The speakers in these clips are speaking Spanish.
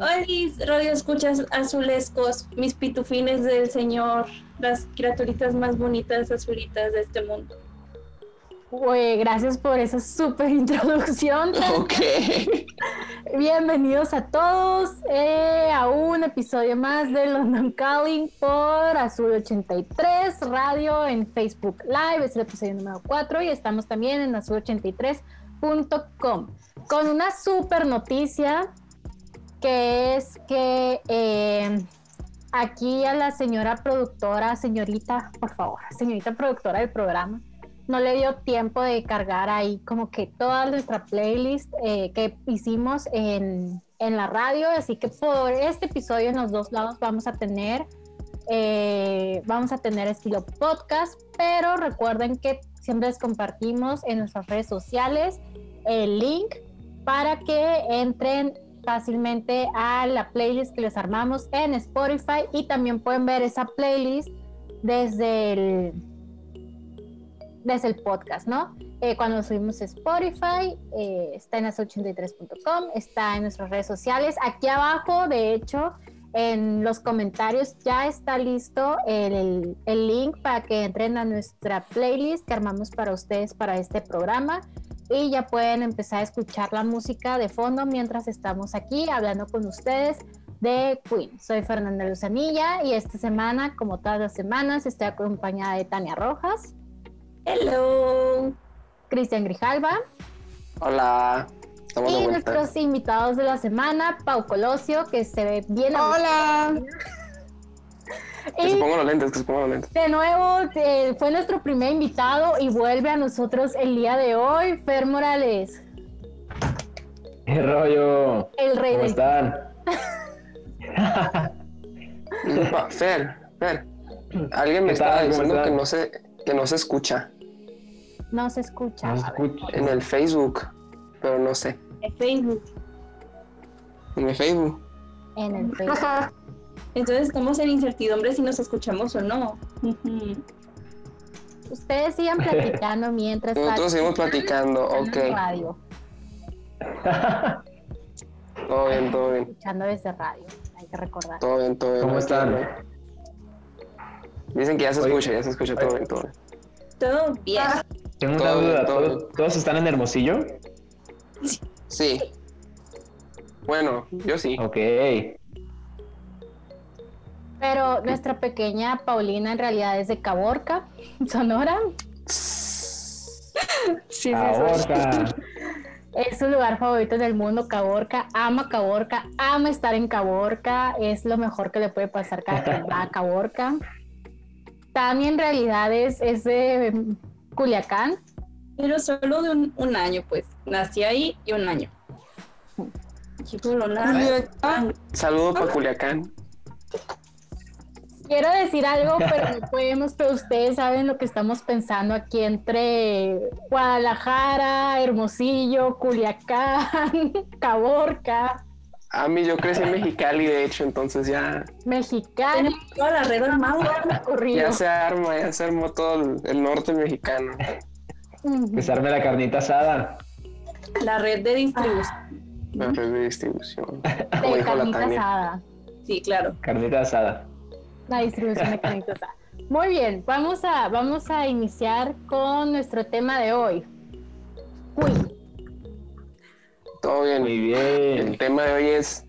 Hola, radio escuchas azulescos, mis pitufines del Señor, las criaturitas más bonitas azulitas de este mundo. gracias por esa súper introducción. Ok. Bienvenidos a todos eh, a un episodio más de London Calling por Azul 83 Radio en Facebook Live. Es el episodio número 4 y estamos también en azul83.com con una súper noticia que es que eh, aquí a la señora productora, señorita, por favor, señorita productora del programa, no le dio tiempo de cargar ahí como que toda nuestra playlist eh, que hicimos en, en, la radio, así que por este episodio en los dos lados vamos a tener eh, vamos a tener estilo podcast, pero recuerden que siempre les compartimos en nuestras redes sociales el link para que entren fácilmente a la playlist que les armamos en Spotify y también pueden ver esa playlist desde el, desde el podcast, ¿no? Eh, cuando subimos Spotify, eh, está en las83.com, está en nuestras redes sociales. Aquí abajo, de hecho, en los comentarios ya está listo el, el, link para que entren a nuestra playlist que armamos para ustedes para este programa y ya pueden empezar a escuchar la música de fondo mientras estamos aquí hablando con ustedes de Queen. Soy Fernanda Luzanilla y esta semana, como todas las semanas, estoy acompañada de Tania Rojas. Hello. Cristian Grijalva. Hola. y nuestros invitados de la semana, Pau Colosio, que se ve bien. Hola. Que se pongan los lentes, que se pongan los lentes. De nuevo, eh, fue nuestro primer invitado y vuelve a nosotros el día de hoy, Fer Morales. ¿Qué rollo? El rey ¿Cómo del... están? Fer, Fer, alguien me ¿Qué estaba diciendo que no, se, que no se escucha No se escucha. No se escucha. en el Facebook, pero no sé. En Facebook. En el Facebook. En el Facebook. Entonces estamos en incertidumbre si nos escuchamos o no. Ustedes sigan platicando mientras Nosotros seguimos platicando, ok. radio, Todo bien, todo bien. escuchando desde radio, hay que recordar. Todo bien, todo bien. ¿Cómo están? Dicen que ya se escucha, ya se escucha todo bien, todo bien. Todo bien. Tengo una Todo bien, duda. todo ¿Todos, todos están en Hermosillo? Sí. Bueno, yo sí. Ok. Pero nuestra pequeña Paulina en realidad es de Caborca, Sonora. Sí, sí, Ahorca. Es su lugar favorito del mundo, Caborca. Ama Caborca, ama estar en Caborca. Es lo mejor que le puede pasar cada que va a Caborca. Tania en realidad es, es de Culiacán. Pero solo de un, un año, pues. Nací ahí y un año. Chico, no, nada. Saludo para Culiacán. Quiero decir algo, pero no podemos, pero ustedes saben lo que estamos pensando aquí entre Guadalajara, Hermosillo, Culiacán, Caborca, A mí yo crecí en Mexicali, de hecho, entonces ya, Mexicali, Tenemos toda la red armada. ya se arma, ya se armó todo el, el norte mexicano. Que se arme la carnita asada. La red de distribución. La red de distribución. Como de dijo la carnita Tania. asada. Sí, claro. Carnita asada. La distribución asada. Muy bien, vamos a, vamos a iniciar con nuestro tema de hoy. Queen. Todo bien. Muy El bien. tema de hoy es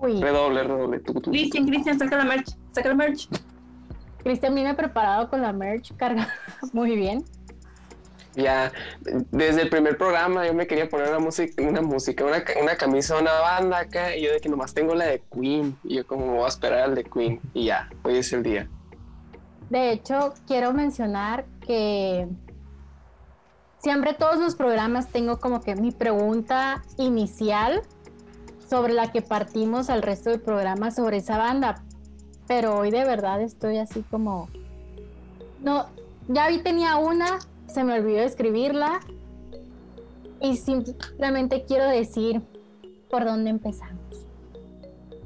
Queen. redoble. Cristian, Cristian, saca la merch. Saca la merch. Cristian viene preparado con la merch cargada. Muy bien. Ya, desde el primer programa yo me quería poner una música, una música, una, una camisa una banda acá, y yo de que nomás tengo la de Queen, y yo como voy a esperar al de Queen, y ya, hoy es el día. De hecho, quiero mencionar que siempre todos los programas tengo como que mi pregunta inicial sobre la que partimos al resto del programa sobre esa banda. Pero hoy de verdad estoy así como... No, ya vi tenía una, se me olvidó escribirla y simplemente quiero decir por dónde empezamos.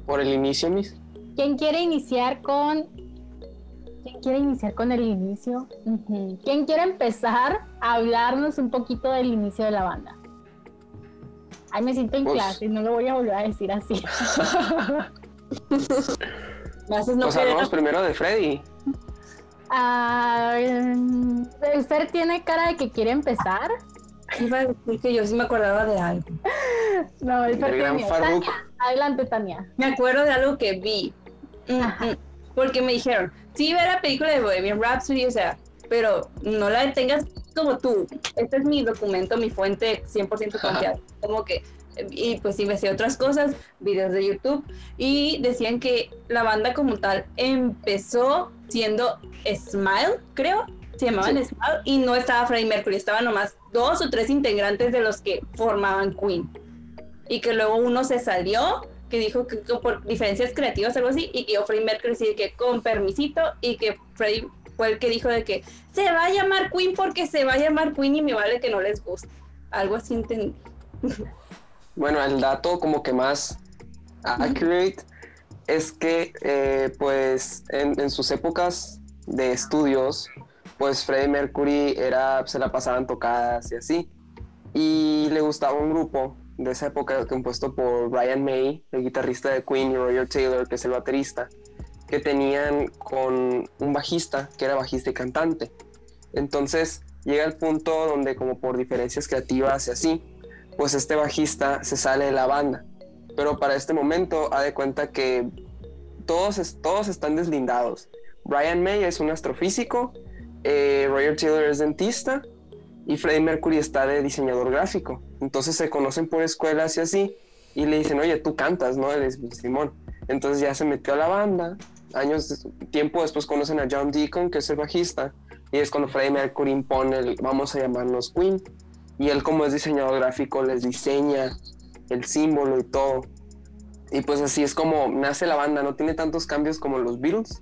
Por el inicio, mis. ¿Quién quiere iniciar con... ¿Quién quiere iniciar con el inicio? ¿Quién quiere empezar a hablarnos un poquito del inicio de la banda? Ay, me siento en Pues- clase, no lo voy a volver a decir así. Me haces no Pues hablamos primero de Freddy. Ah, mm, el Fer tiene cara de que quiere empezar. Iba a decir que yo sí me acordaba de algo. No, el Fer tiene-. Tania, Adelante, Tania. Me acuerdo de algo que vi. Mm, Ajá. mm, Porque me dijeron, sí, ve la película de Bohemian Rhapsody, o sea, pero no la tengas como tú. Este es mi documento, mi fuente 100% confiable. Como que, y pues investigué otras cosas, videos de YouTube, y decían que la banda como tal empezó siendo Smile, creo, se llamaban Sí. Smile, y no estaba Freddie Mercury, estaban nomás dos o tres integrantes de los que formaban Queen. Y que luego uno se salió que dijo que, que por diferencias creativas algo así y que yo Freddie Mercury sí que con permisito y que Freddie fue el que dijo de que se va a llamar Queen porque se va a llamar Queen y me vale que no les guste algo así entendí Bueno, el dato como que más accurate es que eh, pues en, en sus épocas de estudios, pues Freddie Mercury era, se la pasaban tocadas y así. Y le gustaba un grupo de esa época compuesto por Brian May, el guitarrista de Queen, y Roger Taylor, que es el baterista, que tenían con un bajista, que era bajista y cantante. Entonces llega el punto donde como por diferencias creativas y así, pues este bajista se sale de la banda. Pero para este momento, ha de cuenta que todos, todos están deslindados. Brian May es un astrofísico, eh, Roger Taylor es dentista y Freddie Mercury está de diseñador gráfico. Entonces se conocen por escuelas y así, y le dicen, oye, tú cantas, ¿no? Él es Simón. Entonces ya se metió a la banda. Años, tiempo después conocen a John Deacon, que es el bajista, y es cuando Freddie Mercury impone el, vamos a llamarnos Queen. Y él como es diseñador gráfico les diseña el símbolo y todo. Y pues así es como nace la banda, no tiene tantos cambios como los Beatles,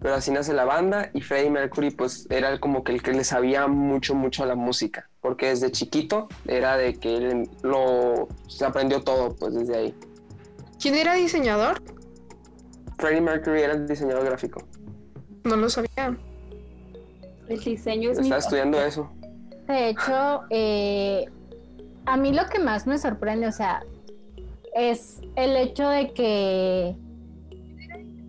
pero así nace la banda y Freddie Mercury pues era como que el que le sabía mucho, mucho a la música, porque desde chiquito era de que él lo, se aprendió todo pues desde ahí. ¿Quién era diseñador? Freddie Mercury era el diseñador gráfico, No lo sabía. el diseño es mi estaba estudiando eso. De hecho, eh, a mí lo que más me sorprende, o sea, es el hecho de que.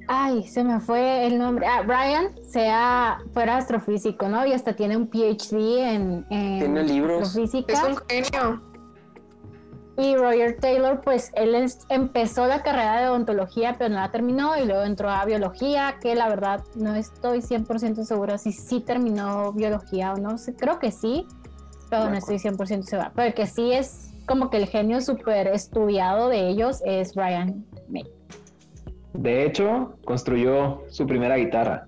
Ay, se me fue el nombre. Ah, Brian sea, fuera astrofísico, ¿no? Y hasta tiene un PhD en, en Tiene libros. astrofísica. Es un genio. Y Roger Taylor, pues él es- empezó la carrera de odontología, pero no la terminó y luego entró a biología, que la verdad no estoy 100% segura si sí terminó biología o no. Creo que sí, pero De no estoy 100% segura. Pero el que sí es como que el genio súper estudiado de ellos es Brian May. De hecho, construyó su primera guitarra.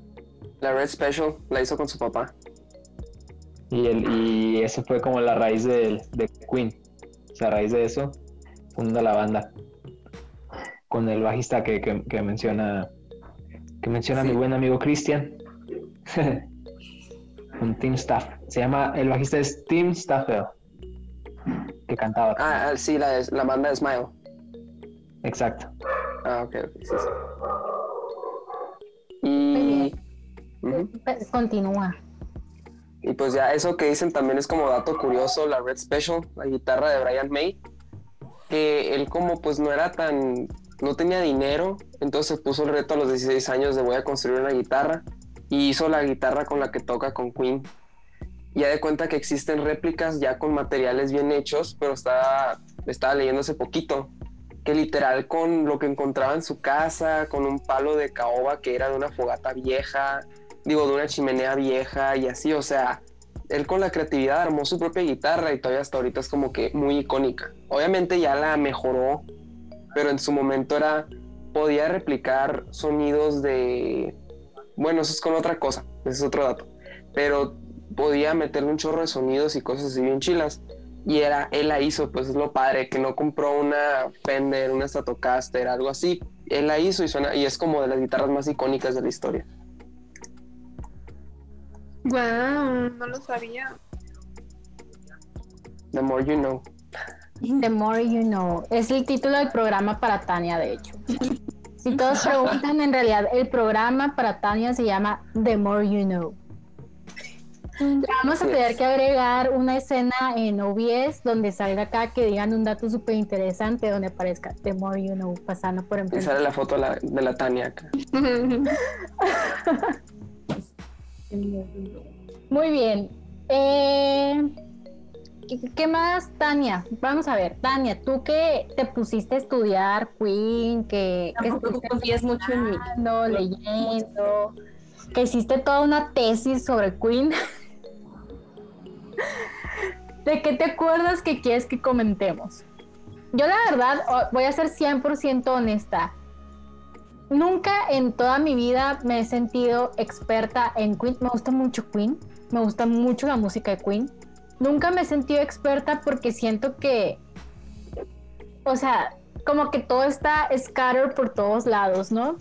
La Red Special la hizo con su papá. Y, el, y eso fue como la raíz del- de, Queen. O sea, a raíz de eso, funda la banda. Con el bajista que, que- que menciona que menciona Sí. mi buen amigo Christian. Un Tim Staff. Se llama, el bajista es Tim Staffel. Que cantaba. Ah, ah, sí, la, la banda de Smile. Exacto. Ah, ok, ok, sí, sí. Muy Y... Pues, Continúa. Y pues ya eso que dicen también es como dato curioso, la Red Special, la guitarra de Brian May, que él como pues no era tan, no tenía dinero, entonces puso el reto a los 16 años de voy a construir una guitarra y hizo la guitarra con la que toca con Queen. Ya de cuenta que existen réplicas ya con materiales bien hechos, pero estaba, estaba leyendo poquito que literal con lo que encontraba en su casa, con un palo de caoba que era de una fogata vieja, digo, de una chimenea vieja y así, o sea, él con la creatividad armó su propia guitarra y todavía hasta ahorita es como que muy icónica. Obviamente ya la mejoró, pero en su momento era, podía replicar sonidos de, bueno, eso es con otra cosa, ese es otro dato, pero podía meterle un chorro de sonidos y cosas así bien chilas. Y era, él la hizo, pues es lo padre, que no compró una Fender, una Stratocaster, algo así. Él la hizo y suena, y es como de las guitarras más icónicas de la historia. Wow, no lo sabía. The more you know. The more you know. Es el título del programa para Tania, de hecho. Si todos preguntan, en realidad el programa para Tania se llama The More You Know. Vamos a tener que agregar una escena en OBS donde salga acá que digan un dato súper interesante donde aparezca The More You Know pasando por Y enfrente. sale la foto de la, de la Tania acá. Muy bien. Eh, ¿qué, más, Tania? Vamos a ver, Tania, tú que te pusiste a estudiar Queen, que, confías mucho en mí. leyendo, que hiciste toda una tesis sobre Queen. ¿De qué te acuerdas que quieres que comentemos? Yo la verdad voy a ser 100% honesta. Nunca en toda mi vida me he sentido experta en Queen. Me gusta mucho Queen. Me gusta mucho la música de Queen. Nunca me he sentido experta porque siento que, o sea, como que todo está scattered por todos lados, ¿no?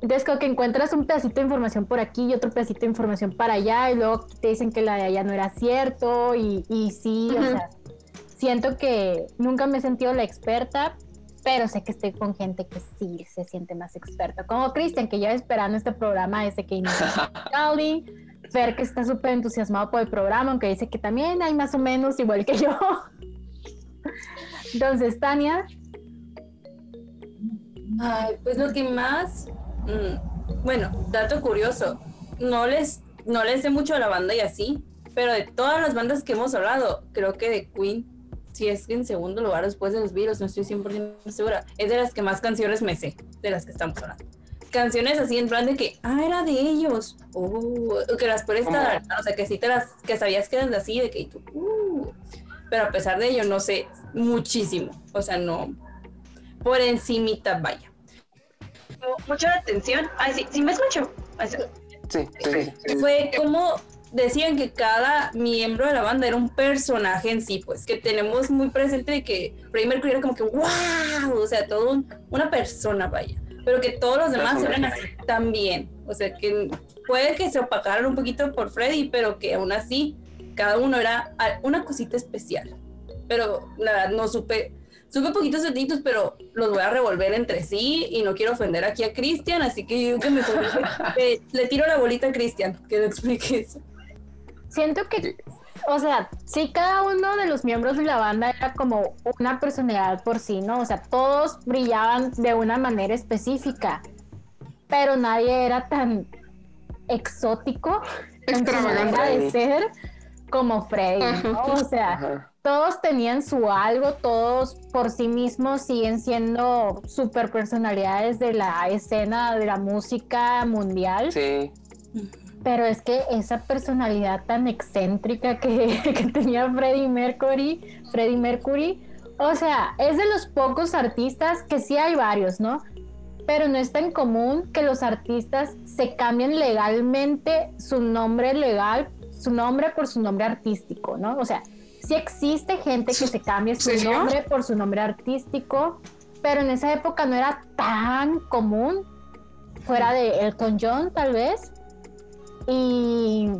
Entonces, como que encuentras un pedacito de información por aquí y otro pedacito de información para allá, y luego te dicen que la de allá no era cierto, y, y sí, o sea, siento que nunca me he sentido la experta, pero sé que estoy con gente que sí se siente más experta, como Cristian, que lleva esperando este programa desde que inició Cali, Fer, que está súper entusiasmado por el programa, aunque dice que también hay más o menos igual que yo. Entonces, Tania, Ay, pues lo que más. mm, bueno, dato curioso. No les, no les sé mucho a la banda y así, pero de todas las bandas que hemos hablado, creo que de Queen, si es que en segundo lugar después de los virus, no estoy 100% segura, es de las que más canciones me sé, de las que estamos hablando. Canciones así en plan de que, ah, era de ellos, o que las puedes estar, o sea, que sí te las, que sabías que eran de así, de que tú, uh, pero a pesar de ello, no sé muchísimo, o sea, no, por encimita, vaya. Mucha atención. Ay, sí, sí me escucho. Ay, sí. Sí, sí, sí. Fue como decían que cada miembro de la banda era un personaje en sí, pues, que tenemos muy presente de que Freddie Mercury era como que, wow, o sea, todo un- una persona, vaya, pero que todos los demás eran así también, o sea, que puede que se opacaran un poquito por Freddie, pero que aún así cada uno era una cosita especial, pero la verdad no supe, supe poquitos detallitos, pero los voy a revolver entre sí y no quiero ofender aquí a Cristian, así que yo que mejor le, le tiro la bolita a Cristian, que lo explique eso. Siento que, o sea, sí, cada uno de los miembros de la banda era como una personalidad por sí, ¿no? O sea, todos brillaban de una manera específica, pero nadie era tan exótico en su manera Extravagante. de ser como Freddy, ¿no? O sea, Ajá. todos tenían su algo, todos por sí mismos siguen siendo super personalidades de la escena de la música mundial. Sí, Pero es que esa personalidad tan excéntrica que, que tenía Freddie Mercury, Freddie Mercury, o sea, es de los pocos artistas que sí hay varios, ¿no? Pero no es tan común que los artistas se cambien legalmente su nombre legal, su nombre por su nombre artístico, ¿no? O sea, sí existe gente que se cambia su nombre por su nombre artístico, pero en esa época no era tan común, fuera de Elton John tal vez. Y,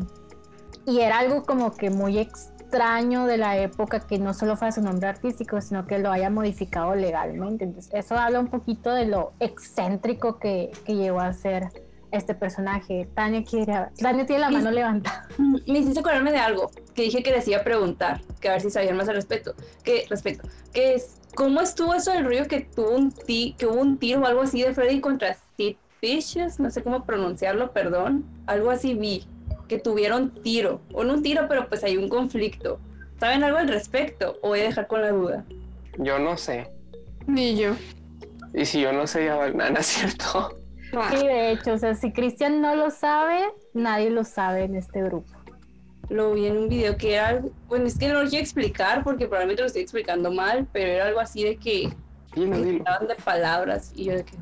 y era algo como que muy extraño de la época que no solo fuera su nombre artístico, sino que lo haya modificado legalmente. Entonces, eso habla un poquito de lo excéntrico que, que llegó a ser este personaje. Tania, quiere, Tania tiene la mano levantada. Me hiciste acordarme de algo que dije que les iba a preguntar, que a ver si sabían más al respecto. Que, respecto, que es, ¿cómo estuvo eso del río que tuvo un ti, que hubo un tiro o algo así de Freddy contra No sé cómo pronunciarlo, perdón. Algo así vi, que tuvieron tiro, o no un tiro, pero pues hay un conflicto. ¿Saben algo al respecto? O voy a dejar con la duda. yo no sé. Ni yo. Y si yo no sé, ya es cierto. Sí, de hecho, o sea, si Cristian no lo sabe, nadie lo sabe en este grupo. Lo vi en un video que era algo, bueno, es que no lo quiero explicar porque probablemente lo estoy explicando mal, pero era algo así de que Dilo, de palabras y yo de que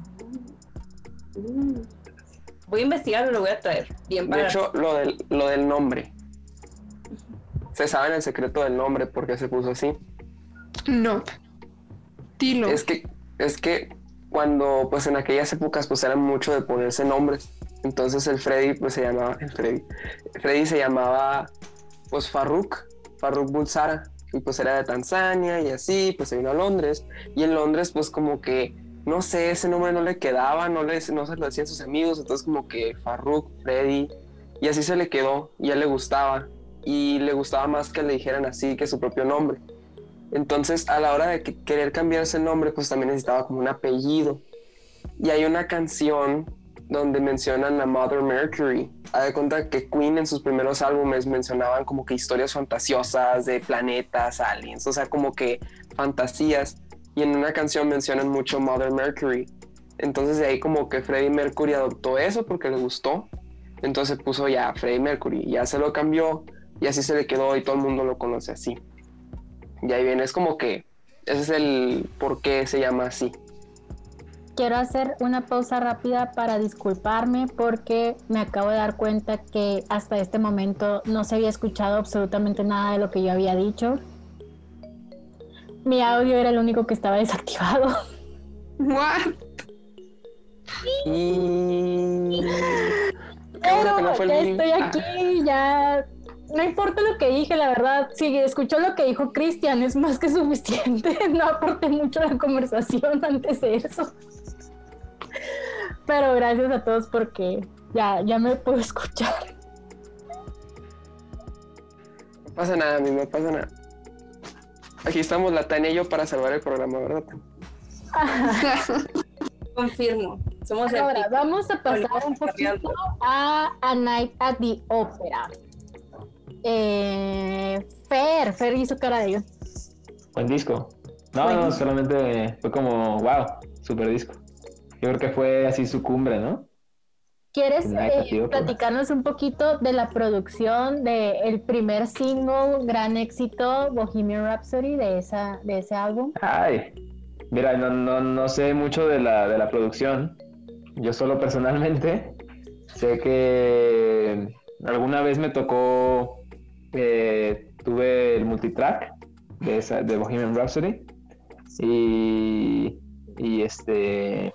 voy a investigarlo, lo voy a traer bien De para hecho, lo del, lo del nombre. Se sabe el secreto del nombre porque se puso así. No. Dilo. Es que, es que cuando, pues en aquellas épocas, pues eran mucho de ponerse nombres. Entonces el Freddy, pues se llamaba, el Freddy, Freddy se llamaba, pues Farruk, Farruk Bulsara. Y pues era de Tanzania y así, pues se vino a Londres. Y en Londres, pues como que, no sé, ese nombre no le quedaba, no, le, no se lo decían sus amigos. Entonces como que Farruk, Freddy, y así se le quedó y a él le gustaba. y le gustaba más que le dijeran así que su propio nombre. Entonces, a la hora de que- querer cambiarse el nombre, pues también necesitaba como un apellido. Y hay una canción donde mencionan a Mother Mercury. Haz de cuenta que Queen en sus primeros álbumes mencionaban como que historias fantasiosas de planetas, aliens, o sea, como que fantasías. Y en una canción mencionan mucho Mother Mercury. Entonces de ahí como que Freddie Mercury adoptó eso porque le gustó. Entonces puso ya Freddie Mercury, ya se lo cambió y así se le quedó y todo el mundo lo conoce así. Y ahí viene, es como que ese es el por qué se llama así. Quiero hacer una pausa rápida para disculparme porque me acabo de dar cuenta que hasta este momento no se había escuchado absolutamente nada de lo que yo había dicho. Mi audio era el único que estaba desactivado. What? Y... Pero que no fue el ya estoy aquí, ya. No importa lo que dije, la verdad. Si escuchó lo que dijo Cristian, es más que suficiente. No aporté mucho a la conversación antes de eso. Pero gracias a todos porque ya, ya me puedo escuchar. No pasa nada, a mí no pasa nada. Aquí estamos la Tania y yo para salvar el programa, ¿verdad? Confirmo. Somos Ahora, vamos a pasar un poquito a A Night at the Opera. Eh, Fer, Fer hizo cara de ello. Buen disco. No, Buen no, disco. solamente fue como, wow, super disco. Yo creo que fue así su cumbre, ¿no? ¿Quieres eh, platicarnos un poquito de la producción del primer single, gran éxito, Bohemian Rhapsody, de, esa, de ese álbum? Ay, mira, no, no, no sé mucho de la, de la producción. Yo solo personalmente sé que alguna vez me tocó, eh, tuve el multitrack de, esa, de Bohemian Rhapsody y, y este,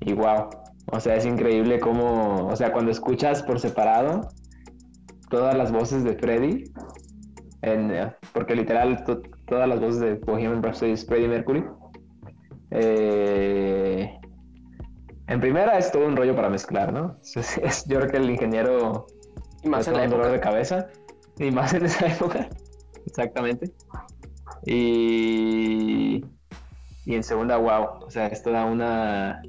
y wow, o sea, es increíble cómo, o sea, cuando escuchas por separado todas las voces de Freddie, en, porque literal to- todas las voces de Bohemian Rhapsody es Freddie Mercury. Eh, en primera es todo un rollo para mezclar, ¿no? Es- es- yo creo que el ingeniero Y más en la dolor de época. cabeza y más en esa época, exactamente. Y y en segunda, wow, o sea, esto da una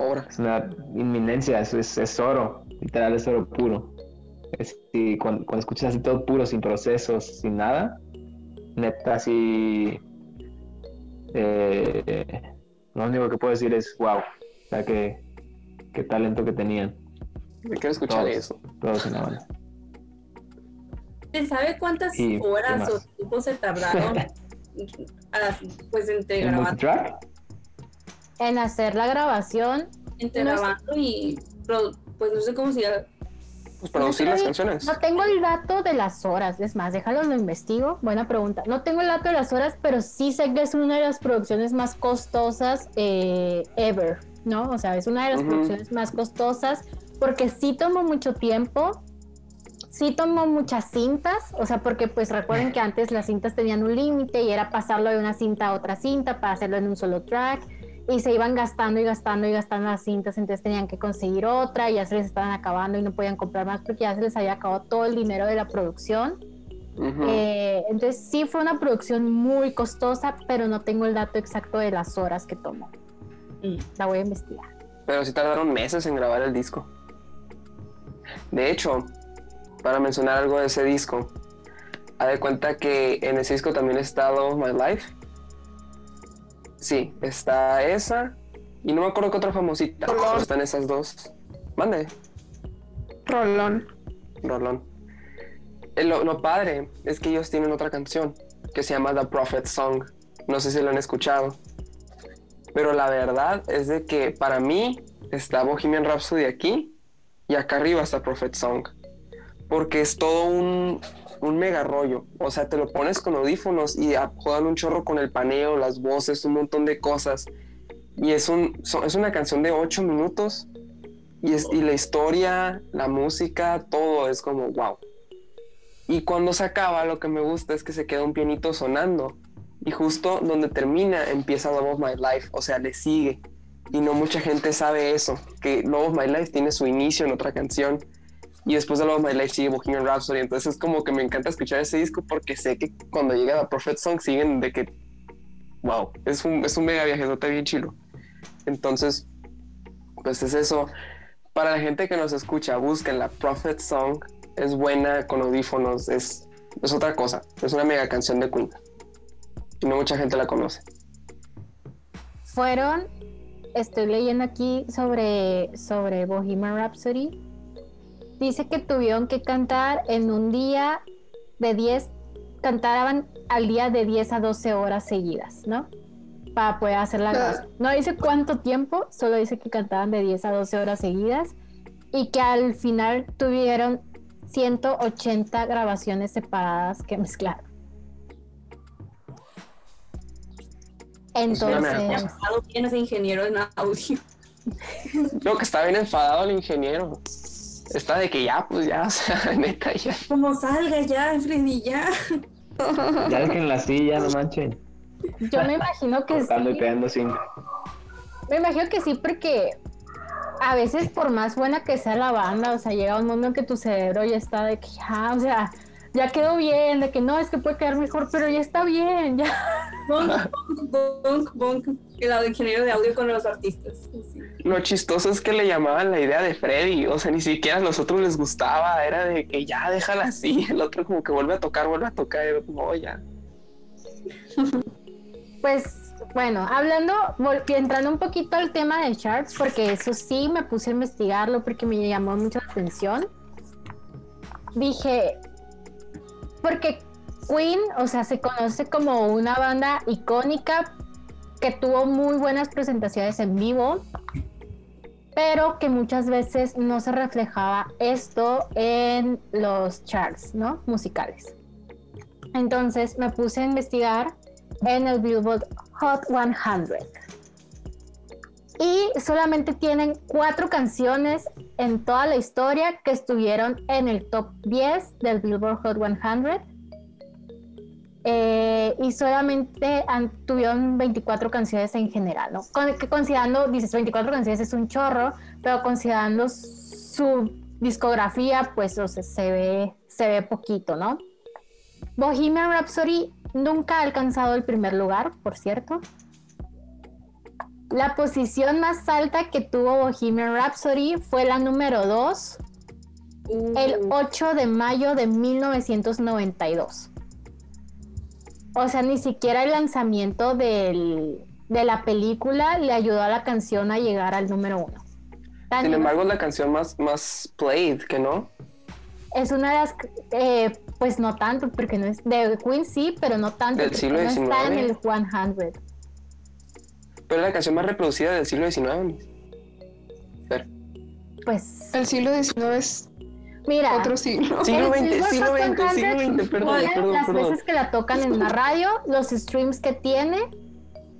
Obra. es una inminencia, es, es, es oro, literal es oro puro. Es, y cuando, cuando escuchas así todo puro, sin procesos, sin nada, neta, así. eh, lo único que puedo decir es wow, o sea, qué, qué talento que tenían Yo quiero escuchar Todos. eso. todos en la banda. ¿Se sabe cuántas Sí, ¿qué horas o tiempo se tardaron a- pues entre ¿El grabando, multitrack? En hacer la grabación, entre no sé. grabando y pro- pues no sé cómo se llama. Pues producir las estoy- canciones. No tengo el dato de las horas, es más, déjalo, lo investigo. Buena pregunta. No tengo el dato de las horas, pero sí sé que es una de las producciones más costosas eh, ever, ¿no? O sea, es una de las Ujú. producciones más costosas porque sí tomó mucho tiempo, sí tomó muchas cintas, o sea, porque pues recuerden que antes las cintas tenían un límite y era pasarlo de una cinta a otra cinta para hacerlo en un solo track y se iban gastando y gastando y gastando las cintas, entonces tenían que conseguir otra y ya se les estaban acabando y no podían comprar más porque ya se les había acabado todo el dinero de la producción. Ujú. Eh, entonces sí fue una producción muy costosa, pero no tengo el dato exacto de las horas que tomó. Mm. La voy a investigar. Pero sí tardaron meses en grabar el disco. De hecho, para mencionar algo de ese disco, haz de cuenta que en ese disco también está Love of My Life. Sí, está esa. Y no me acuerdo qué otra famosita. Rolón. están esas dos. Mande, Rolón. Rolón. Eh, Lo, lo padre es que ellos tienen otra canción que se llama The Prophet Song. No sé si lo han escuchado. Pero la verdad es de que para mí está Bohemian Rhapsody aquí y acá arriba está Prophet Song. Porque es todo un, un mega rollo. O sea, te lo pones con audífonos y juegan un chorro con el paneo, las voces, un montón de cosas. Y es, un, es una canción de 8 minutos. Y, es, y la historia, la música, todo es como wow. Y cuando se acaba, lo que me gusta es que se queda un pianito sonando. Y justo donde termina empieza Love My Life, o sea, le sigue. Y no mucha gente sabe eso, que Love My Life tiene su inicio en otra canción. Y después de Love of My Life sigue Bohemian Rhapsody. Entonces es como que me encanta escuchar ese disco porque sé que cuando llega la Prophet Song siguen de que, wow, es un, es un mega viajezote bien chilo. Entonces, pues es eso. Para la gente que nos escucha, busquen la Prophet Song. Es buena con audífonos, es, es otra cosa. Es una mega canción de Queen. Y no mucha gente la conoce. Fueron, estoy leyendo aquí sobre, sobre Bohemian Rhapsody. Dice que tuvieron que cantar en un día de 10, cantaban al día de 10 a 12 horas seguidas, ¿no? Para poder hacer la grabación. No dice cuánto tiempo, solo dice que cantaban de 10 a 12 horas seguidas y que al final tuvieron 180 grabaciones separadas que mezclar. una mega Entonces, bien ese ingeniero en audio. Creo que está bien enfadado el ingeniero. Está de que ya, pues ya, o sea, neta, ya. Como salga ya, Freddy, ya. Ya dejen la silla, no manchen. yo me imagino que Tocando y sí. pegando cinco. Me imagino que sí, porque a veces por más buena que sea la banda, o sea, llega un momento en que tu cerebro ya está de que ya, o sea, ya quedó bien, de que no, es que puede quedar mejor, pero ya está bien, ya. Bonk, bonk, bonk, El ingeniero de audio con los artistas. Sí. Lo chistoso es que le llamaban la idea de Freddy, o sea, ni siquiera a los otros les gustaba, era de que ya déjala así, el otro como que vuelve a tocar, vuelve a tocar, y como, "Oh, ya. Pues bueno, hablando, entrando un poquito al tema de charts, porque eso sí me puse a investigarlo porque me llamó mucho la atención. Dije, porque Queen, o sea, se conoce como una banda icónica que tuvo muy buenas presentaciones en vivo, pero que muchas veces no se reflejaba esto en los charts, ¿no? Musicales. Entonces me puse a investigar en el Billboard Hot 100. Y solamente tienen cuatro canciones en toda la historia que estuvieron en el top 10 del Billboard Hot 100. Eh, y solamente han- tuvieron 24 canciones en general, ¿no? Con- que considerando, dices 24 canciones es un chorro, pero considerando su discografía, pues o sea, se, ve, se ve poquito, ¿no? Bohemian Rhapsody nunca ha alcanzado el primer lugar, por cierto. La posición más alta que tuvo Bohemian Rhapsody fue la número 2, el 8 de mayo de 1992. O sea, ni siquiera el lanzamiento del- de la película le ayudó a la canción a llegar al número 1. Sin embargo, es la canción más, más played, que no. es una de las, eh, pues no tanto, porque no es de Queen sí, pero no tanto. Del siglo no está en XIX. el 100. Pero es la canción más reproducida del siglo XIX. Pero, Pues El siglo XIX es mira, otro siglo. siglo XX, siglo XX, 100, siglo XX, perdón, perdón, las perdón. veces que la tocan en la radio, los streams que tiene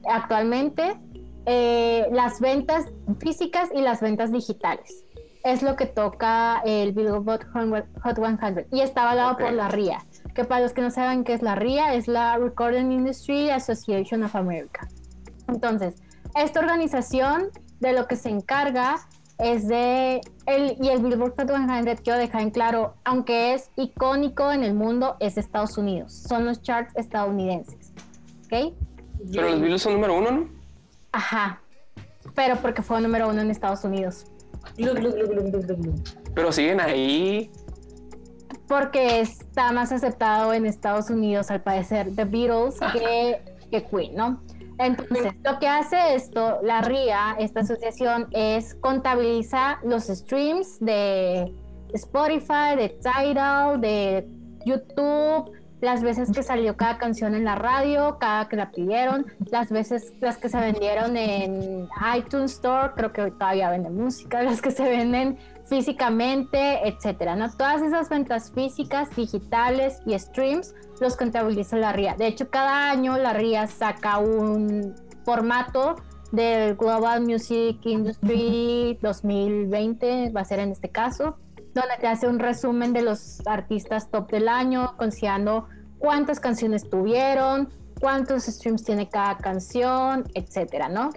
actualmente, eh, las ventas físicas y las ventas digitales. Es lo que toca el Billboard Hot 100. Y está avalado Ok. por la RIA, que para los que no saben qué es la RIA, es la Recording Industry Association of America. Entonces, esta organización de lo que se encarga es de el, y el Billboard Hot 100 quiero dejar en claro, aunque es icónico en el mundo, es de Estados Unidos, son los charts estadounidenses, ¿ok? Pero los Beatles son número uno, ¿no? Ajá, pero porque fue número uno en Estados Unidos. Pero siguen ahí. porque está más aceptado en Estados Unidos al parecer The Beatles que, que Queen, ¿no? Entonces, lo que hace esto, la RIA, esta asociación, es contabiliza los streams de Spotify, de Tidal, de YouTube, las veces que salió cada canción en la radio, cada que la pidieron, las veces las que se vendieron en iTunes Store, creo que todavía venden música, las que se venden físicamente, etcétera, ¿no? Todas esas ventas físicas, digitales y streams los contabiliza la RIA. De hecho, cada año la RIA saca un formato del Global Music Industry 2020, va a ser en este caso, donde te hace un resumen de los artistas top del año, considerando cuántas canciones tuvieron, cuántos streams tiene cada canción, etcétera, ¿no?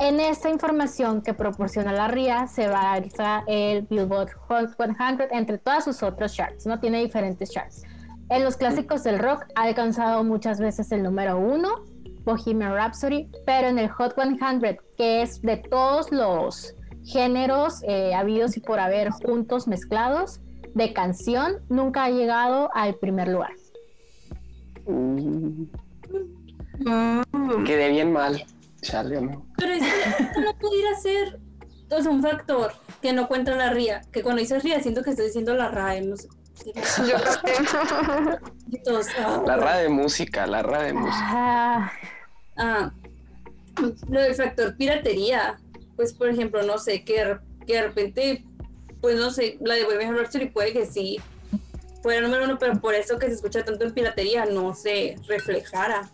En esta información que proporciona la RIA se basa el Billboard Hot 100 entre todas sus otros charts, ¿no? Tiene diferentes charts. En los clásicos del rock ha alcanzado muchas veces el número uno, Bohemian Rhapsody, pero en el Hot 100, que es de todos los géneros eh, habidos y por haber juntos mezclados de canción, nunca ha llegado al primer lugar. Uh, Mm. quedé bien mal. Chale, ¿no? Esto no pudiera ser o sea, un factor que no cuenta la RIA. Que cuando dices RIA siento que estoy diciendo la RAE. No sé. Yo. Y todos, ah, La ra de música, la ra de música. Ah, ah, lo del factor piratería. Pues, por ejemplo, no sé, que, de- que de repente, pues no sé, la de Bohemian Rhapsody puede que sí fuera número uno, pero por eso que se escucha tanto en piratería no se reflejara.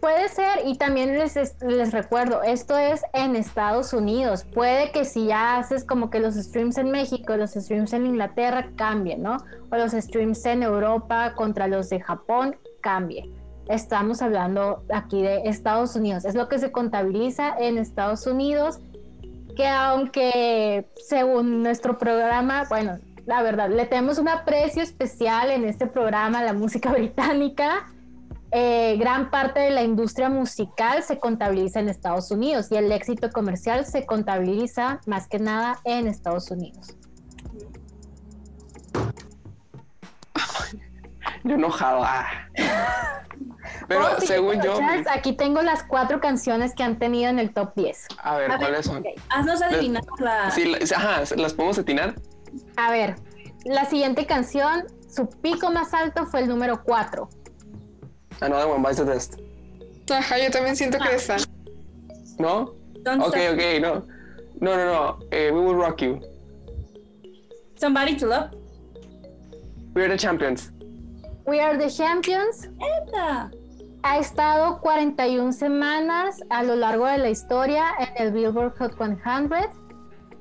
Puede ser, y también les, es- les recuerdo, esto es en Estados Unidos. Puede que si ya haces como que los streams en México, los streams en Inglaterra cambien, ¿no? O los streams en Europa contra los de Japón cambie. Estamos hablando aquí de Estados Unidos. Es lo que se contabiliza en Estados Unidos, que aunque según nuestro programa, bueno, la verdad, le tenemos un aprecio especial en este programa la música británica eh, gran parte de la industria musical se contabiliza en Estados Unidos y el éxito comercial se contabiliza más que nada en Estados Unidos. Yo enojado. ah. Pero Oh, sí, según yo, Charles, aquí tengo las cuatro canciones que han tenido en el top 10. a ver, A ver, ¿cuáles son? Ok. Haznos adivinar la. Sí, la- ajá, ¿las podemos atinar? A ver, la siguiente canción, su pico más alto fue el número 4. Another One Bites the Dust. Ajá, yo también siento que esa. ¿No? Don't Ok, Stop. ok, no. No, no, no. Eh, we Will Rock You. Somebody to Love. We're the Champions. We Are the Champions Neta. ha estado 41 semanas a lo largo de la historia en el Billboard Hot 100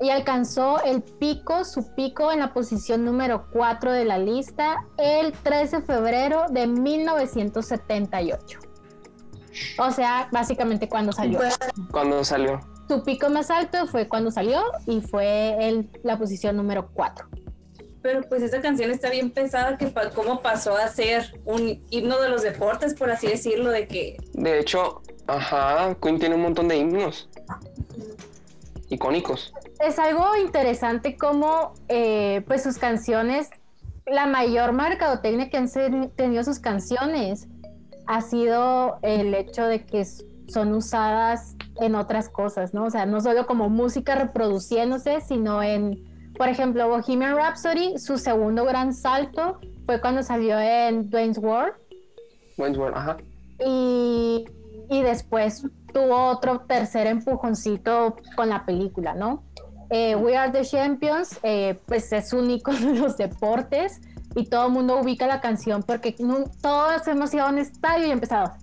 y alcanzó el pico, su pico en la posición número 4 de la lista el 13 de febrero de 1978. O sea, básicamente cuando salió. Cuando salió. Su pico más alto fue cuando salió y fue el, la posición número 4. Pero pues esa canción está bien pesada, que pa- cómo pasó a ser un himno de los deportes, por así decirlo, de que De hecho, ajá, Queen tiene un montón de himnos. Icónicos. Es algo interesante como eh, pues sus canciones, la mayor mercadotecnia que han tenido sus canciones ha sido el hecho de que son usadas en otras cosas, ¿no? O sea, no solo como música reproduciéndose, sino en, por ejemplo, Bohemian Rhapsody, su segundo gran salto fue cuando salió en Dwayne's World Wayne's World, ajá. y, y después tuvo otro tercer empujoncito con la película, ¿no? Eh, We Are the Champions, eh, pues es un icono de los deportes y todo el mundo ubica la canción porque no- todos hemos ido a un estadio y empezado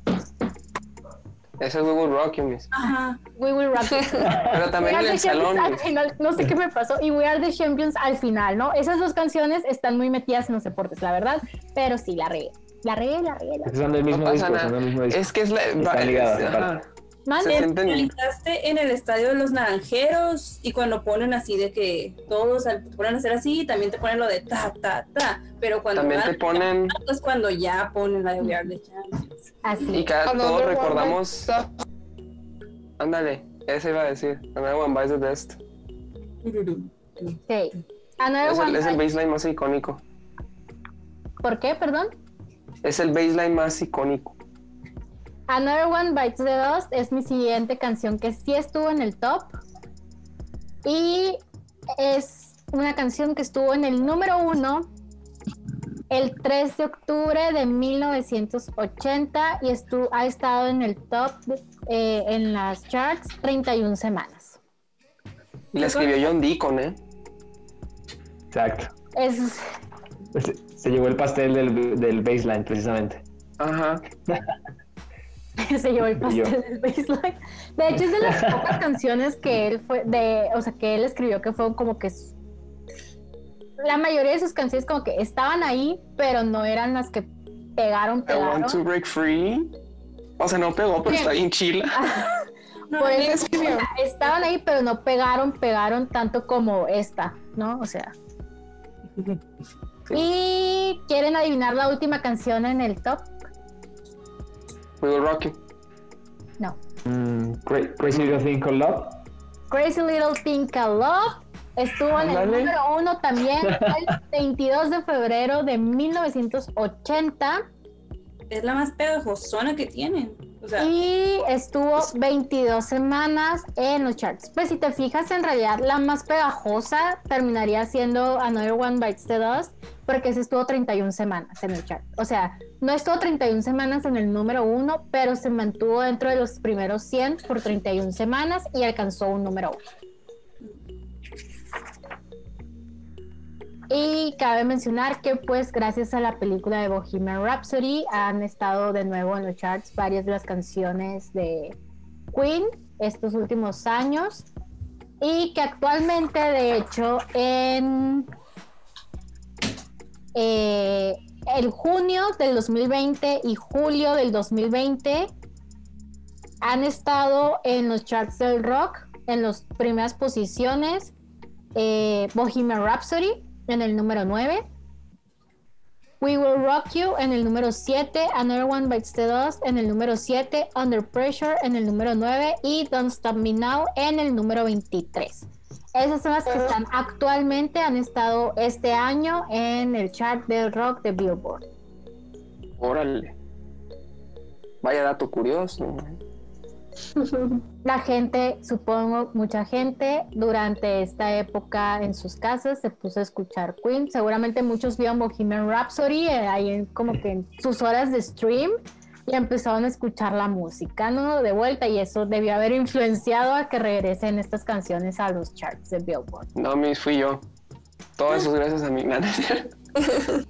Ese es We Will Rock You, miss. ajá, We Will Rock It. Pero We también Are en the el salón. Champions al final, no sé qué me pasó, y We Are the Champions al final, ¿no? Esas dos canciones están muy metidas en los deportes, la verdad, pero sí, la regué, la regué, la regué, la regué. Son del mismo disco, nada. son del mismo disco. Es que es la. Están ligadas, Se sienten. Realizaste en el estadio de los naranjeros y cuando ponen así de que todos te ponen a hacer así, también te ponen lo de ta, ta, ta. Pero cuando También van te ponen. es cuando ya ponen la de We Are the Champions. Así. Y cada, Another todos recordamos. Ándale, ese iba a decir. Another One Bites the Dust. Ok. Another Es one el, es el baseline más icónico. ¿Por qué? Perdón. Es el baseline más icónico. Another One Bites the Dust es mi siguiente canción que sí estuvo en el top. Y es una canción que estuvo en el número uno el 3 de octubre de 1980 y estu- ha estado en el top eh, en las charts 31 semanas. Y la escribió John Deacon, ¿eh? Exacto. Es, Se, se llevó el pastel del, del baseline, precisamente. Ajá. se llevó el pastel del baseline. De hecho, es de las pocas canciones que él fue, de, o sea, que él escribió que fue como que la mayoría de sus canciones como que estaban ahí, pero no eran las que pegaron, I want to pegaron. break free. O sea, no pegó, pero Sí. está bien chila. no, Por ¿Quién eso escribió? estaban ahí, pero no pegaron, pegaron tanto como esta, ¿no? O sea. Y quieren adivinar la última canción en el top. We Will Rock You. No. Mm, Cra- Crazy Little Thing Called Love. Crazy Little Thing Called Love estuvo en el número uno también el 22 de febrero de 1980 Es la más pegajosona que tienen. O sea, y estuvo 22 semanas en los charts. Pues si te fijas, en realidad la más pegajosa terminaría siendo Another One Bites the Dust, porque ese estuvo 31 semanas en el chart. O sea, no estuvo 31 semanas en el número uno, pero se mantuvo dentro de los primeros 100 por 31 semanas y alcanzó un número uno. Y cabe mencionar que pues gracias a la película de Bohemian Rhapsody han estado de nuevo en los charts varias de las canciones de Queen estos últimos años. Y que actualmente de hecho en eh, el junio del 2020 y julio del 2020 han estado en los charts del rock en las primeras posiciones eh, Bohemian Rhapsody en el número 9. We Will Rock You en el número 7. Another One Bites the Dust en el número 7. Under Pressure en el número 9. Y Don't Stop Me Now en el número 23. Esas son las que están actualmente, han estado este año en el chart del rock de Billboard. Órale. Vaya dato curioso. La gente, supongo, mucha gente durante esta época en sus casas se puso a escuchar Queen. Seguramente muchos vieron Bohemian Rhapsody eh, ahí en, como que en sus horas de stream y empezaron a escuchar la música, ¿no? De vuelta y eso debió haber influenciado a que regresen estas canciones a los charts de Billboard. No, mis fui yo. Todo eso es gracias a cierto.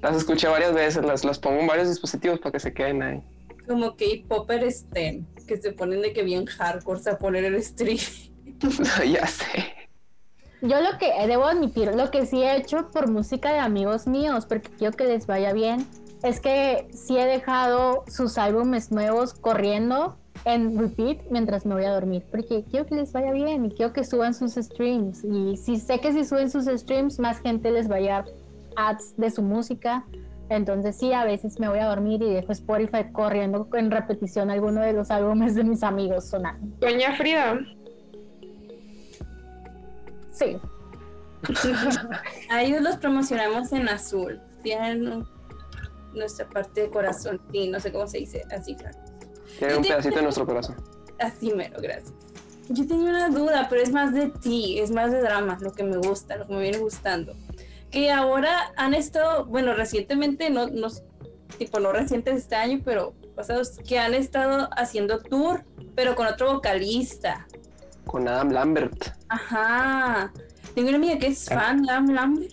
Las escuché varias veces, las, las pongo en varios dispositivos para que se queden ahí. como K-Popper Sten, que se ponen de que bien hardcore a poner el stream. ya sé. Yo lo que eh, debo admitir, lo que sí he hecho por música de amigos míos, porque quiero que les vaya bien, es que sí he dejado sus álbumes nuevos corriendo en repeat mientras me voy a dormir, porque quiero que les vaya bien y quiero que suban sus streams. Y si sé que si suben sus streams, más gente les va a llegar ads de su música. Entonces sí, a veces me voy a dormir y dejo Spotify corriendo en repetición alguno de los álbumes de mis amigos sonando. Doña Frida, Sí, A ellos los promocionamos en azul. Tienen nuestra parte de corazón. Sí, no sé cómo se dice. Así, claro. Tiene un pedacito de nuestro corazón. Así mero, gracias. Yo tenía una duda, pero es más de ti, es más de drama, lo que me gusta, lo que me viene gustando. Que ahora han estado, bueno, recientemente, no, no tipo no recientes este año, pero pasados, que han estado haciendo tour, pero con otro vocalista. Con Adam Lambert. Ajá. Tengo una amiga que es fan de Adam Lambert.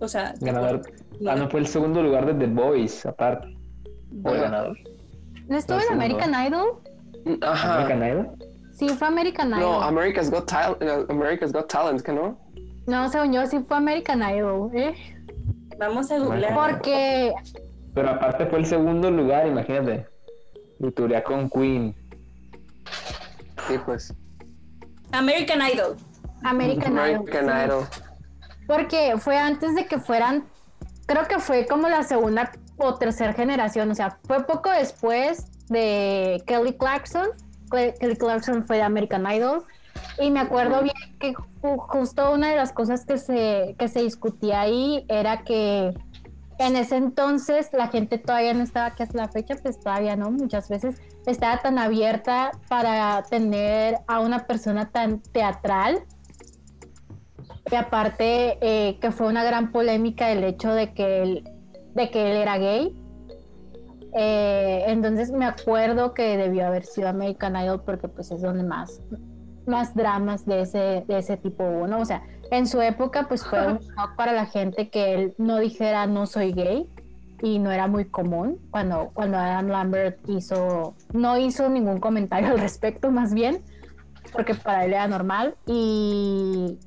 O sea, Ganador. no- Ah, no fue el segundo lugar de The Voice, aparte. Fue el ganador. ¿no estuvo No, en. American Idol? Ajá. American Idol. Sí, fue American Idol. No, America's Got Talent, America's Got Talent, ¿que no? No, según yo sí fue American Idol, ¿eh? Vamos a googlear. Porque Pero aparte fue el segundo lugar, imagínate. Turea con Queen. Sí, pues. American Idol. American, American Idol. Idol. Porque fue antes de que fueran, creo que fue como la segunda o tercera generación, o sea, fue poco después de Kelly Clarkson. Kelly Clarkson fue de American Idol. Y me acuerdo bien que ju- justo una de las cosas que se, que se discutía ahí era que en ese entonces la gente todavía no estaba, que hasta la fecha, pues todavía no, muchas veces estaba tan abierta para tener a una persona tan teatral. Y aparte eh, que fue una gran polémica el hecho de que él, de que él era gay. Eh, entonces me acuerdo que debió haber sido American Idol porque pues es donde más, más dramas de ese, de ese tipo hubo, ¿no? O sea, en su época pues fue un shock para la gente que él no dijera no soy gay y no era muy común cuando, cuando Adam Lambert hizo, no hizo ningún comentario al respecto más bien, porque para él era normal y,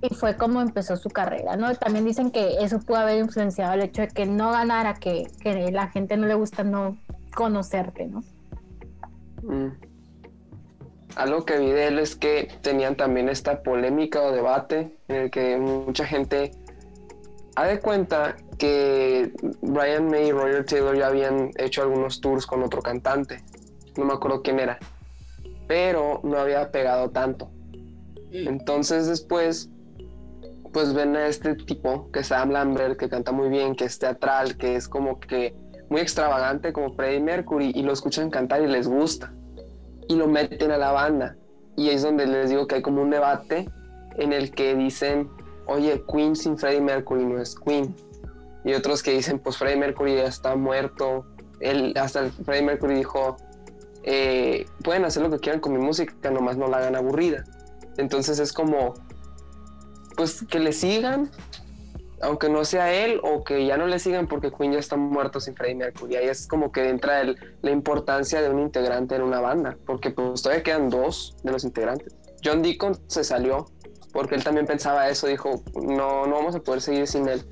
y fue como empezó su carrera, ¿no? También dicen que eso pudo haber influenciado el hecho de que no ganara, que, que la gente no le gusta no conocerte, ¿no? Mm. Algo que vi de él es que tenían también esta polémica o debate en el que mucha gente ha de cuenta que Brian May y Roger Taylor ya habían hecho algunos tours con otro cantante. No me acuerdo quién era. Pero no había pegado tanto. Entonces después, pues ven a este tipo, que es Sam Lambert, que canta muy bien, que es teatral, que es como que muy extravagante como Freddie Mercury, y lo escuchan cantar y les gusta. Y lo meten a la banda. Y es donde les digo que hay como un debate en el que dicen, oye, Queen sin Freddie Mercury no es Queen. Y otros que dicen, pues Freddie Mercury ya está muerto. Él, hasta Freddie Mercury dijo, eh, pueden hacer lo que quieran con mi música, nomás no la hagan aburrida. Entonces es como, pues que le sigan, aunque no sea él, o que ya no le sigan porque Queen ya está muerto sin Freddie Mercury. Ahí es como que entra el, la importancia de un integrante en una banda, porque pues todavía quedan dos de los integrantes. John Deacon se salió porque él también pensaba eso, dijo, no, no vamos a poder seguir sin él.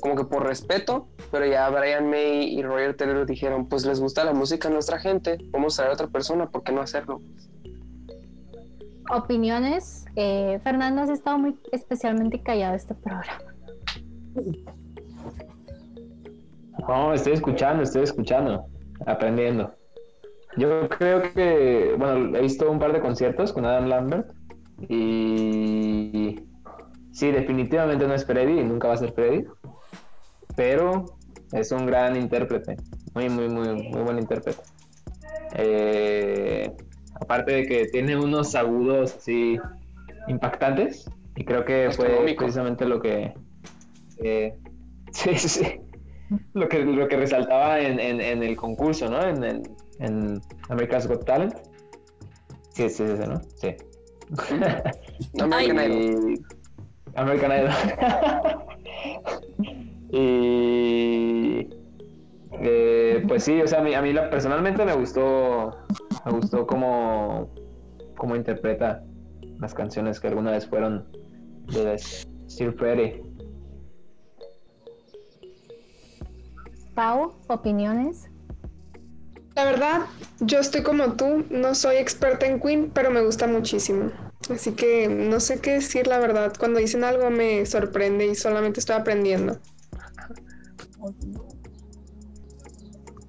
Como que por respeto, pero ya Brian May y Roger Taylor dijeron, pues les gusta la música a nuestra gente, vamos a traer a otra persona, ¿por qué no hacerlo? Opiniones. Eh, Fernando, has estado muy especialmente callado este programa. No, estoy escuchando, estoy escuchando, aprendiendo. Yo creo que, bueno, he visto un par de conciertos con Adam Lambert y sí, definitivamente no es Freddy y nunca va a ser Freddy, pero es un gran intérprete, muy, muy, muy, muy buen intérprete. Eh, aparte de que tiene unos agudos así impactantes y creo que fue precisamente lo que eh, sí, sí, sí. lo que lo que resaltaba en, en- en el concurso, ¿no? En, el- en America's Got Talent. Sí, sí, sí, ¿no? Sí. No me Ay. Idol. American Idol. y eh, pues sí, o sea, a mí, a mí la- personalmente me gustó, me gustó cómo, cómo interpreta las canciones que alguna vez fueron de Sir Freddy. Pau, opiniones. La verdad, yo estoy como tú, no soy experta en Queen, pero me gusta muchísimo. Así que no sé qué decir, la verdad. Cuando dicen algo me sorprende y solamente estoy aprendiendo.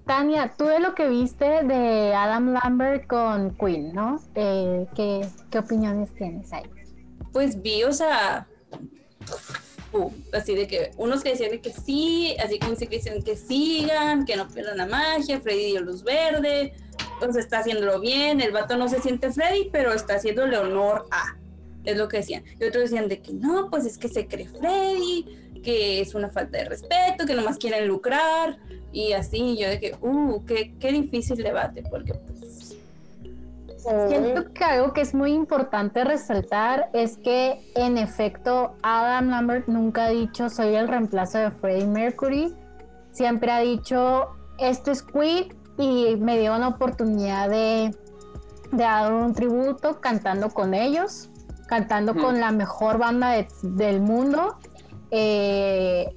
Tania, tú de lo que viste de Adam Lambert con Queen, ¿no? Eh, ¿qué, ¿Qué opiniones tienes ahí? Pues vi, o sea, uh, así de que unos que decían de que sí, así como que dicen que sigan, que no pierdan la magia, Freddy dio luz verde, entonces está haciéndolo bien, el vato no se siente Freddy, pero está haciéndole honor a, es lo que decían. Y otros decían de que no, pues es que se cree Freddy, que es una falta de respeto, que nomás quieren lucrar, y así, y yo de que, uh, qué, qué difícil debate, porque pues... Siento que algo que es muy importante resaltar es que en efecto Adam Lambert nunca ha dicho soy el reemplazo de Freddie Mercury, siempre ha dicho esto es Queen y me dio una oportunidad de, de dar un tributo cantando con ellos, cantando con la mejor banda de- del mundo. Eh,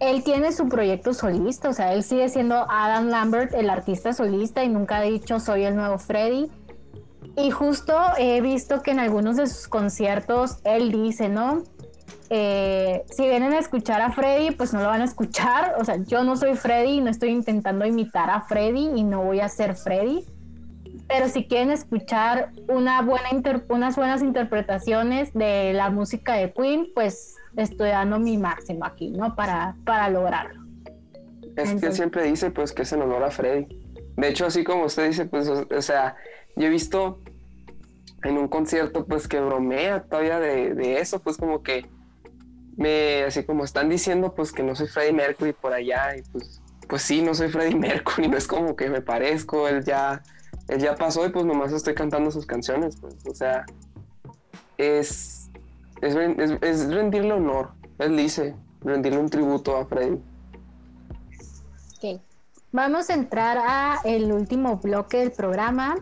él tiene su proyecto solista, o sea, él sigue siendo Adam Lambert, el artista solista, y nunca ha dicho soy el nuevo Freddy. Y justo he visto que en algunos de sus conciertos él dice, ¿no? Eh, si vienen a escuchar a Freddy, pues no lo van a escuchar. O sea, yo no soy Freddy, no estoy intentando imitar a Freddy y no voy a ser Freddy. Pero si quieren escuchar una buena unas buenas interpretaciones de la música de Queen, pues estoy dando mi máximo aquí, ¿no? Para, para lograrlo. Es que él siempre dice pues que es en honor a Freddy. De hecho, así como usted dice, pues, o, o sea, yo he visto en un concierto pues que bromea todavía de, eso, pues como que me, así como están diciendo pues que no soy Freddie Mercury por allá y pues, pues sí, no soy Freddie Mercury, no es como que me parezco, él ya, él ya pasó y pues nomás estoy cantando sus canciones, pues, o sea, es, es, ren- es- es rendirle honor, él dice, rendirle un tributo a Freddie. Ok. Vamos a entrar a el último bloque del programa.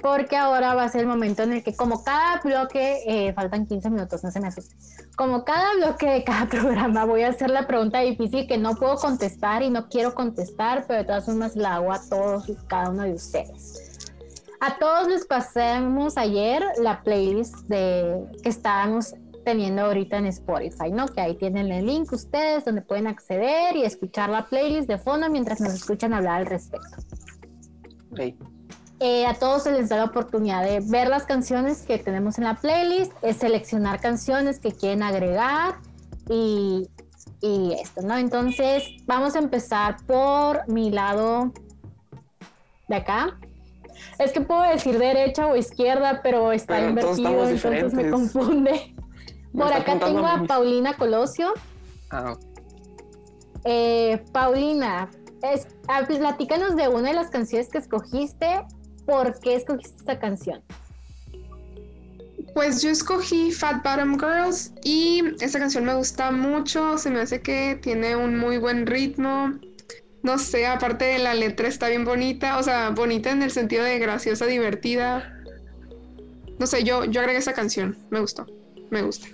Porque ahora va a ser el momento en el que, como cada bloque, eh, faltan 15 minutos, no se me asusten. Como cada bloque de cada programa, voy a hacer la pregunta difícil que no puedo contestar y no quiero contestar, pero de todas formas la hago a todos y cada uno de ustedes. A todos les pasamos ayer la playlist de que estábamos teniendo ahorita en Spotify, ¿no? Que ahí tienen el link ustedes donde pueden acceder y escuchar la playlist de fondo mientras nos escuchan hablar al respecto. Ok. Eh, a todos se les da la oportunidad de ver las canciones que tenemos en la playlist, es seleccionar canciones que quieren agregar y, y esto, ¿no? Entonces, vamos a empezar por mi lado de acá. Es que puedo decir derecha o izquierda, pero está Pero invertido, entonces me confunde. Me Por acá tengo a. Paulina Colosio. Ah. Eh, Paulina, es, platícanos de una de las canciones que escogiste. ¿Por qué escogiste esta canción? Pues yo escogí Fat Bottom Girls y esta canción me gusta mucho, se me hace que tiene un muy buen ritmo. No sé, aparte de la letra está bien bonita, o sea, bonita en el sentido de graciosa, divertida. No sé, yo, yo agregué esa canción, me gustó, me gusta.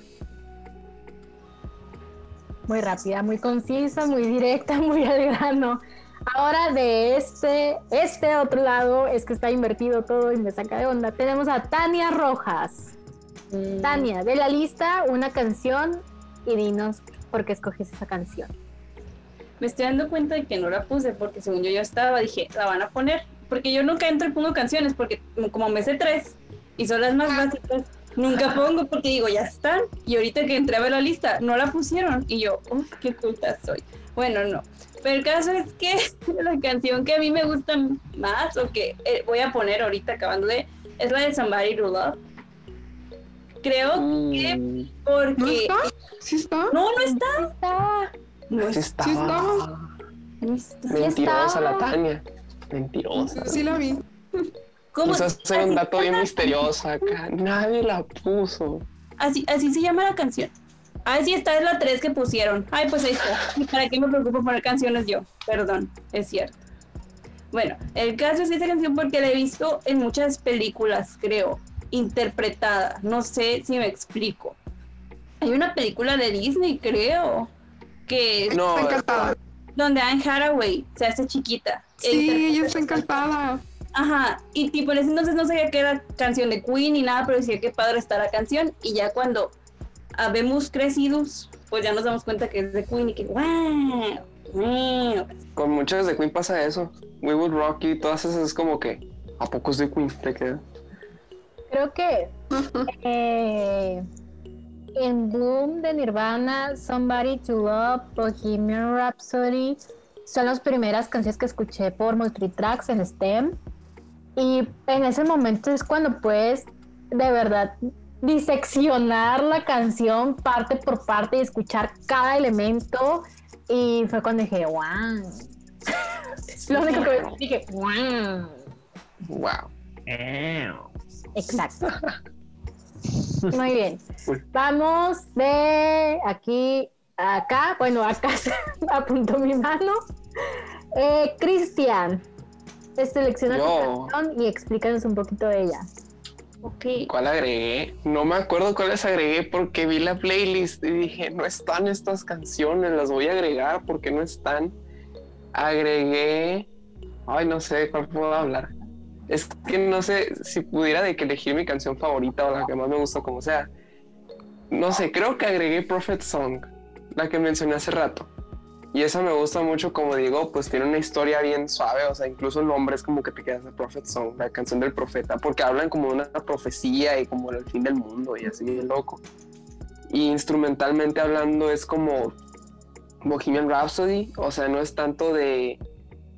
Muy rápida, muy concisa, muy directa, muy al grano. Ahora de este, este otro lado es que está invertido todo y me saca de onda. Tenemos a Tania Rojas. Mm, Tania, de la lista una canción y dinos por qué escogiste esa canción. Me estoy dando cuenta de que no la puse porque según yo ya estaba, dije, la van a poner. Porque yo nunca entro y pongo canciones porque como me sé tres y son las más básicas, nunca pongo porque digo, ya están. Y ahorita que entré a ver la lista, no la pusieron. Y yo, uff, qué culta soy. Bueno, no. Pero el caso es que la canción que a mí me gusta más o que eh, voy a poner ahorita acabando de, es la de Somebody to Love. Creo que Mm, porque... ¿No está? ¿Sí está? No, no está. Ah, No sí está. no está. Mentirosa la. Tania. Mentirosa. Sí la vi. ¿Cómo? Quiso hacer un Así- dato bien misterioso acá. Nadie la puso. Así, así se llama la canción. Ah, sí, esta es la 3 que pusieron. Ay, pues ahí está. ¿Y ¿Para qué me preocupo poner canciones yo? Perdón, es cierto. Bueno, el caso es esa canción porque la he visto en muchas películas, creo, interpretada. No sé si me explico. Hay una película de Disney, creo, que No, Está encantada. donde Anne Hathaway se hace chiquita. E Sí, ella está encantada. Ajá, y tipo en ese entonces no sabía que era canción de Queen ni nada, pero decía que padre está la canción. Y ya cuando habemos crecidos, pues ya nos damos cuenta que es de Queen y que wow, wow. Con muchas de Queen pasa eso. We Will Rock y todas esas es como que. ¿A poco es de Queen? Te queda. creo que eh, en Bloom de Nirvana, Somebody to Love, Bohemian Rhapsody son las primeras canciones que escuché por multitracks en STEM. Y en ese momento es cuando puedes de verdad diseccionar la canción parte por parte y escuchar cada elemento. Y fue cuando dije, wow. Lo único que dije, wow. Wow. Exacto. Muy bien. Vamos de aquí a acá. Bueno, acá se apuntó mi mano. Eh, Cristian, selecciona tu Yo. canción y explícanos un poquito de ella. ¿Cuál agregué? No me acuerdo cuáles agregué porque vi la playlist y dije, no están estas canciones, las voy a agregar porque no están. Agregué. Ay, no sé de cuál puedo hablar. Es que no sé si pudiera de que elegir mi canción favorita o la que más me gusta, como sea. No sé, creo que agregué Prophet Song, la que mencioné hace rato. Y esa me gusta mucho, como digo, pues tiene una historia bien suave, o sea, incluso el nombre es como que te quedas de Prophet Song, la canción del profeta, porque hablan como de una profecía y como del fin del mundo y así bien loco. Y instrumentalmente hablando es como Bohemian Rhapsody, o sea, no es tanto de,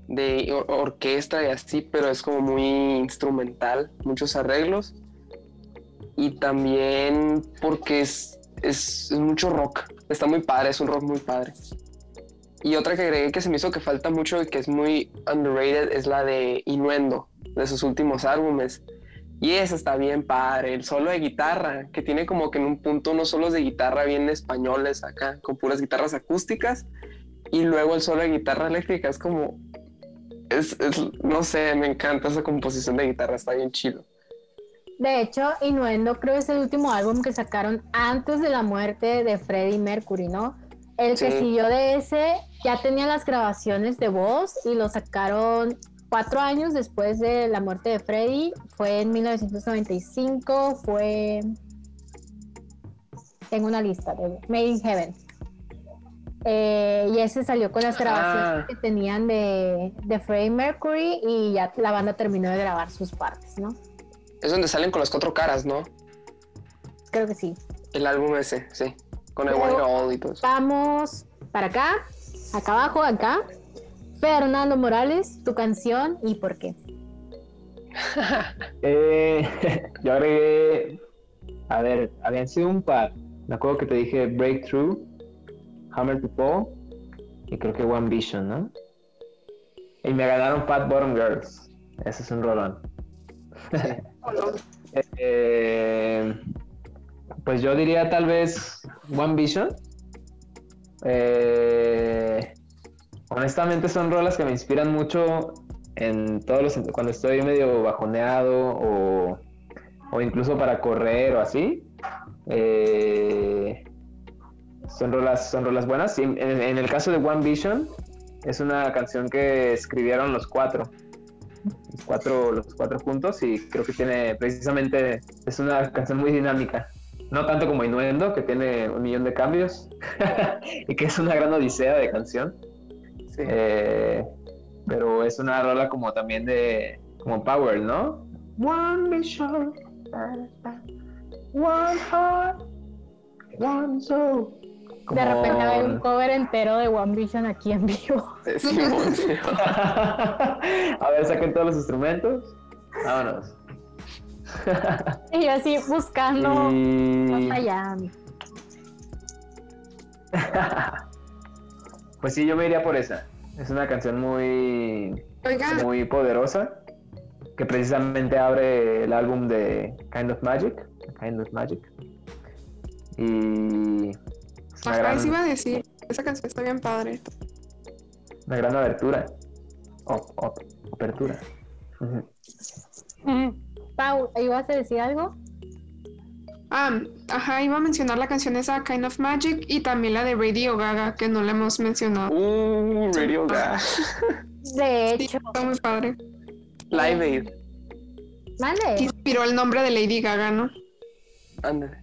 de or- orquesta y así, pero es como muy instrumental, muchos arreglos. Y también porque es, es mucho rock, está muy padre, es un rock muy padre. Y otra que agregué que se me hizo que falta mucho y que es muy underrated es la de Innuendo, de sus últimos álbumes. Y esa está bien padre, el solo de guitarra, que tiene como que en un punto unos solos de guitarra bien españoles acá, con puras guitarras acústicas. Y luego el solo de guitarra eléctrica es como... Es, es- no sé, me encanta esa composición de guitarra, está bien chido. De hecho, Innuendo creo es el último álbum que sacaron antes de la muerte de Freddie Mercury, ¿no? El que siguió de ese ya tenía las grabaciones de voz y lo sacaron cuatro años después de la muerte de Freddie, fue en 1995, fue... Tengo una lista de Made in Heaven. Eh, y ese salió con las grabaciones Ah. que tenían de, de Freddie Mercury y ya la banda terminó de grabar sus partes, ¿no? Es donde salen con las cuatro caras, ¿no? Creo que sí. El álbum ese, sí. Con el One y todo eso. Vamos para acá, acá abajo, acá. Fernando Morales, tu canción y por qué. Eh, yo agregué, a ver, habían sido un par. Me acuerdo que te dije Breakthrough, Hammer to Fall y creo que One Vision, ¿no? Y me ganaron Pat Bottom Girls. Ese es un rolón. Eh, pues yo diría tal vez One Vision. Eh, honestamente son rolas que me inspiran mucho en todos los cuando estoy medio bajoneado o, o incluso para correr o así. Eh, son rolas, son rolas buenas. En, en el caso de One Vision, es una canción que escribieron los cuatro. Los cuatro, los cuatro juntos y creo que tiene precisamente, es una canción muy dinámica. No tanto como Innuendo, que tiene un millón de cambios y que es una gran odisea de canción. Sí. Eh, pero es una rola como también de como power, ¿no? One mission, one heart, one soul. De repente hay un cover entero de One Vision aquí en vivo. Sí. A ver, saquen todos los instrumentos. Vámonos. Y yo así buscando Y- más allá. Pues sí, yo me iría por esa. Es una canción muy, Oiga, muy poderosa que precisamente abre el álbum de Kind of Magic. Kind of Magic. Y ajá, gran, eso iba a decir. Esa canción está bien padre. una gran abertura. O- o- apertura. Ujú. Pau, ¿ibas a decir algo? Ah, ajá, iba a mencionar la canción esa Kind of Magic y también la de Radio Gaga, que no la hemos mencionado. Uh, Radio Gaga. De Sí, hecho, está muy padre. Live Aid. mande. Inspiró el nombre de Lady Gaga, ¿no? Ándale.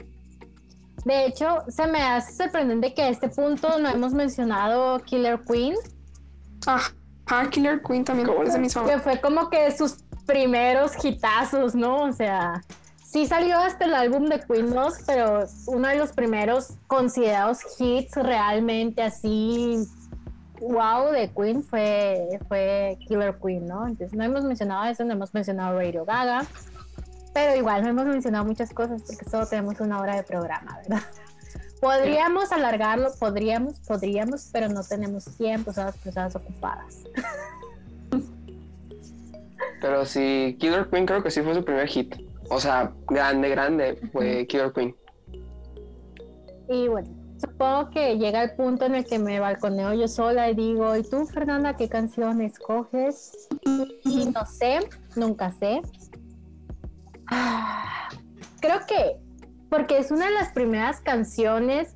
De hecho, se me hace sorprendente que a este punto no hemos mencionado Killer Queen, Ajá, Killer Queen también ¿Cómo es de que fue como que sus primeros hitazos, ¿no? O sea, sí salió hasta el álbum de Queen 2, pero uno de los primeros considerados hits realmente así wow de Queen fue, fue Killer Queen, ¿no? Entonces no hemos mencionado eso, no hemos mencionado Radio Gaga, pero igual no hemos mencionado muchas cosas porque solo tenemos una hora de programa, ¿verdad? Podríamos alargarlo, podríamos, podríamos, pero no tenemos tiempo, somos personas ocupadas. Pero sí, Killer Queen creo que sí fue su primer hit. O sea, grande, grande fue Killer Queen. Y bueno, supongo que llega el punto en el que me balconeo yo sola y digo, ¿y tú, Fernanda, qué canción escoges? Y no sé, nunca sé. Creo que, porque es una de las primeras canciones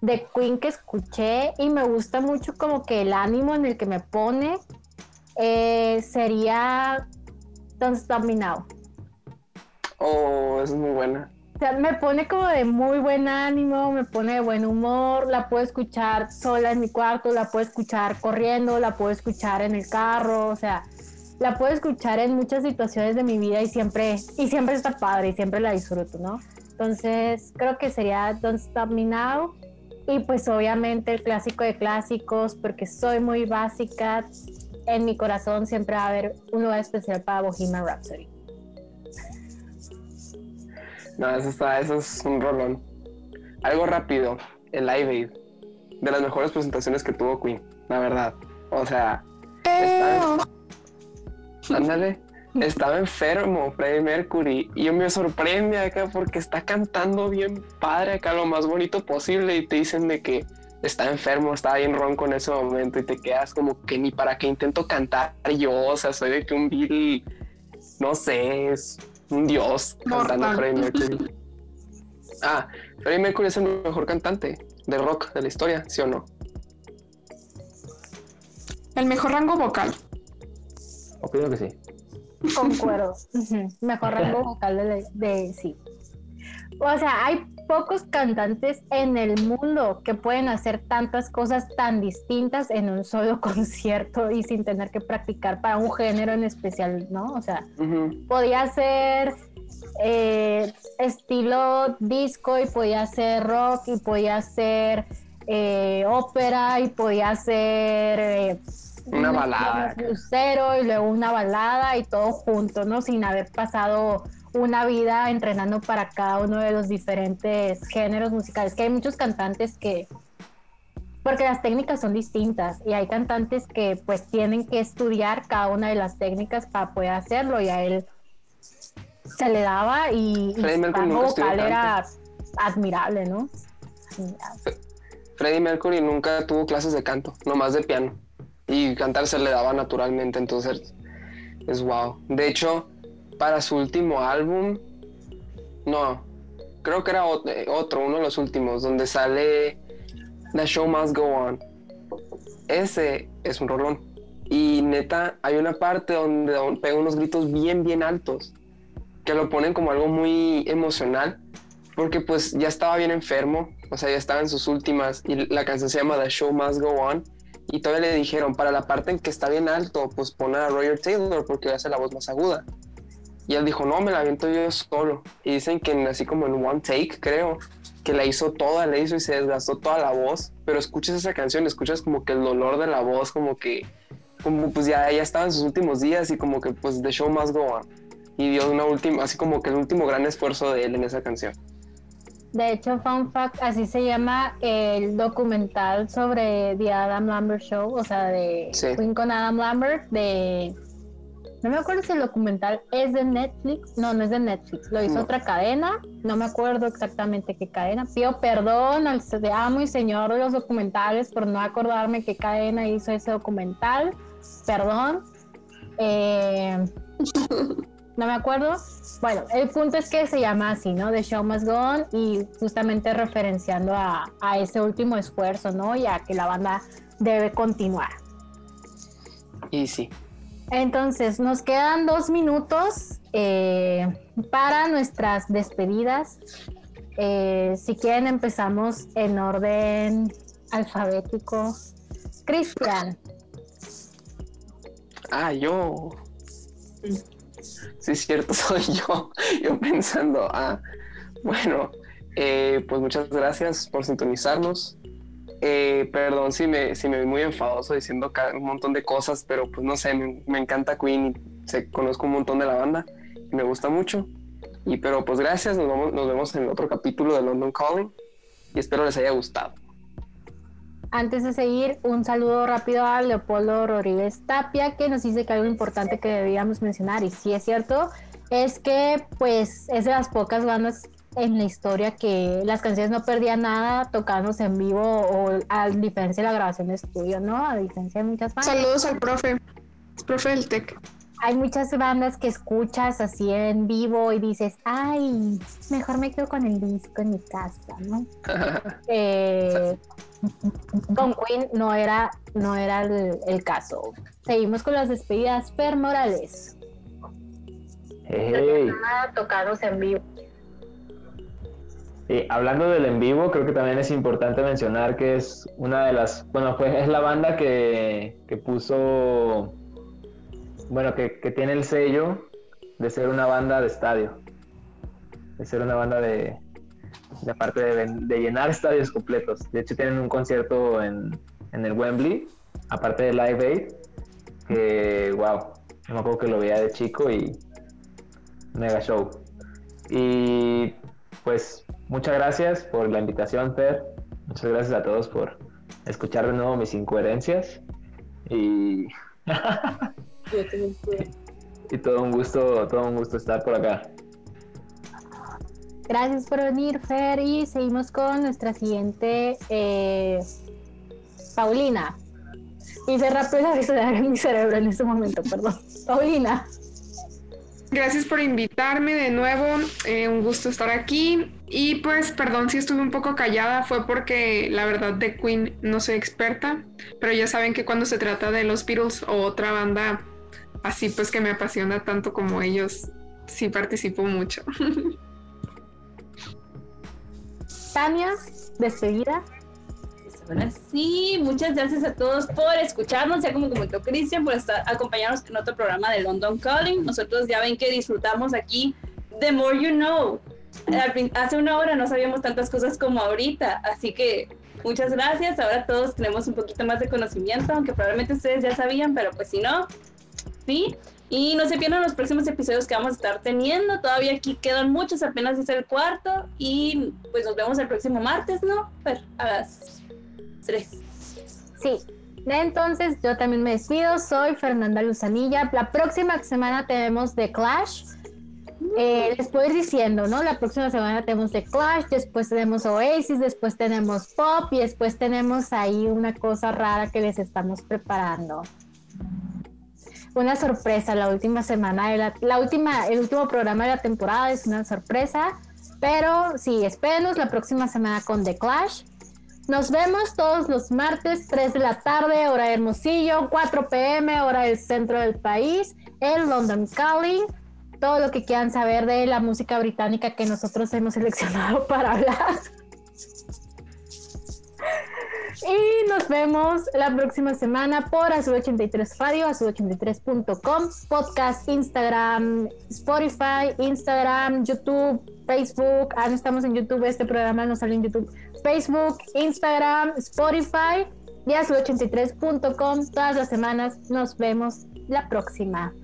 de Queen que escuché y me gusta mucho como que el ánimo en el que me pone eh, sería Don't Stop Me Now. Oh, es muy buena. O sea, me pone como de muy buen ánimo, me pone de buen humor, la puedo escuchar sola en mi cuarto, la puedo escuchar corriendo, la puedo escuchar en el carro, o sea, la puedo escuchar en muchas situaciones de mi vida y siempre, y siempre está padre y siempre la disfruto, ¿no? Entonces, creo que sería Don't Stop Me Now y pues obviamente el clásico de clásicos, porque soy muy básica, en mi corazón siempre va a haber un lugar especial para Bohemian Rhapsody. No, eso está, eso es un rolón. Algo rápido, el Live. De las mejores presentaciones que tuvo Queen, la verdad. O sea, está, ándale, estaba enfermo Freddie Mercury y me sorprende acá porque está cantando bien padre acá lo más bonito posible y te dicen de que está enfermo, está bien ronco en ese momento y te quedas como que ni para qué intento cantar yo, o sea, soy de que un Bill, no sé, es un dios cantando Mortal. Freddie Mercury. Ah, Freddie Mercury es el mejor cantante de rock de la historia, ¿sí o no? El mejor rango vocal. Opino que sí. Concuerdo. Mejor rango vocal de, de- sí. O sea, hay pocos cantantes en el mundo que pueden hacer tantas cosas tan distintas en un solo concierto y sin tener que practicar para un género en especial, ¿no? O sea, podía ser eh, estilo disco y podía ser rock y podía ser eh, ópera y podía ser eh, Una balada. Lucero y luego una balada y todo junto, ¿no? Sin haber pasado una vida entrenando para cada uno de los diferentes géneros musicales. Que hay muchos cantantes que porque las técnicas son distintas y hay cantantes que pues tienen que estudiar cada una de las técnicas para poder hacerlo y a él se le daba y, y Freddie su vocal era admirable, ¿no? Freddie Mercury nunca tuvo clases de canto, nomás de piano. Y cantar se le daba naturalmente, entonces es wow. De hecho, para su último álbum, no, creo que era eh, otro, uno de los últimos, donde sale The Show Must Go On. Ese es un rolón. Y neta, hay una parte donde don- pega unos gritos bien, bien altos, que lo ponen como algo muy emocional porque pues ya estaba bien enfermo, o sea, ya estaba en sus últimas y la canción se llama The Show Must Go On y todavía le dijeron, para la parte en que está bien alto, pues pon a Roger Taylor porque hace la voz más aguda. Y él dijo, no, me la aviento yo solo. Y dicen que en- así como en one take, creo, que la hizo toda, la hizo y se desgastó toda la voz, pero escuchas esa canción, escuchas como que el dolor de la voz, como que, como pues ya, ya estaba en sus últimos días y como que pues The Show Must Go On. Y dio una última, así como que el último gran esfuerzo de él en esa canción. De hecho, fun fact, así se llama el documental sobre The Adam Lambert Show, o sea, de Sí. Queen con Adam Lambert, de... No me acuerdo si el documental es de Netflix, no, no es de Netflix, lo hizo No. otra cadena, no me acuerdo exactamente qué cadena. Pido perdón al amo y señor de los documentales por no acordarme qué cadena hizo ese documental, perdón. Eh, no me acuerdo. Bueno, el punto es que se llama así, ¿no? The Show Must Go On y justamente referenciando a, a ese último esfuerzo, ¿no? Y a que la banda debe continuar. Y sí. Entonces, nos quedan dos minutos eh, para nuestras despedidas. Eh, si quieren, empezamos en orden alfabético. Cristian, Ah, yo. Sí, es cierto, soy yo. Yo pensando, ah, bueno, eh, pues muchas gracias por sintonizarnos. Eh, perdón si me, si me vi muy enfadoso diciendo un montón de cosas, pero pues no sé, me, encanta Queen sé, conozco un montón de la banda y me gusta mucho. Y pero pues gracias, nos, vamos, nos vemos en el otro capítulo de London Calling y espero les haya gustado. Antes de seguir, un saludo rápido a Leopoldo Rodríguez Tapia, que nos dice que algo importante que debíamos mencionar, y sí es cierto, es que pues es de las pocas bandas en la historia que las canciones no perdían nada tocándose en vivo o a diferencia de la grabación de estudio, ¿no? A diferencia de muchas bandas. Saludos al profe. Es profe del TEC. Hay muchas bandas que escuchas así en vivo y dices, ay, mejor me quedo con el disco en mi casa, ¿no? Eh, con Queen no era, no era el, el caso. Seguimos con las despedidas. Fer Morales. Hey. Nada tocados en vivo. Y hablando del en vivo, creo que también es importante mencionar que es una de las, bueno, fue, es la banda que, que puso, bueno, que, que tiene el sello de ser una banda de estadio, de ser una banda de, aparte de llenar estadios completos. De hecho, tienen un concierto en, en el Wembley, aparte de Live Aid, que, wow, yo me acuerdo que lo veía de chico y mega show. Y pues muchas gracias por la invitación, Fer. Muchas gracias a todos por escuchar de nuevo mis incoherencias. Y, y todo un gusto, todo un gusto estar por acá. Gracias por venir, Fer. Y seguimos con nuestra siguiente eh, Paulina. Hice rápido la resonar en mi cerebro en este momento, perdón. Paulina. Gracias por invitarme de nuevo. eh, un gusto estar aquí. Y pues, perdón si estuve un poco callada, fue porque la verdad de Queen no soy experta. Pero ya saben que cuando se trata de los Beatles o otra banda así pues que me apasiona tanto como ellos, sí participo mucho. Tania, despedida. Ahora sí, muchas gracias a todos por escucharnos, ya como comentó Cristian, por estar, acompañarnos en otro programa de London Calling. Nosotros ya ven que disfrutamos aquí The More You Know. Hace una hora no sabíamos tantas cosas como ahorita, así que muchas gracias. Ahora todos tenemos un poquito más de conocimiento, aunque probablemente ustedes ya sabían, pero pues si no, sí. Y no se pierdan los próximos episodios que vamos a estar teniendo. Todavía aquí quedan muchos, apenas es el cuarto. Y pues nos vemos el próximo martes, ¿no? Pues a las tres. Sí. Entonces yo también me despido. Soy Fernanda Luzanilla. La próxima semana tenemos The Clash. Eh, les puedo ir diciendo, ¿no? La próxima semana tenemos The Clash, después tenemos Oasis, después tenemos Pop y después tenemos ahí una cosa rara que les estamos preparando una sorpresa la última semana, de la, última, el último programa de la temporada es una sorpresa, pero sí, espérenos la próxima semana con The Clash. Nos vemos todos los martes, 3 de la tarde, hora Hermosillo, 4 pm, hora del centro del país, en London Calling. Todo lo que quieran saber de la música británica que nosotros hemos seleccionado para hablar. Y nos vemos la próxima semana por Azul83 Radio, azul83.com, podcast, Instagram, Spotify, Instagram, YouTube, Facebook. Ah, no estamos en YouTube, este programa no sale en YouTube. Facebook, Instagram, Spotify y azul83.com. Todas las semanas nos vemos la próxima.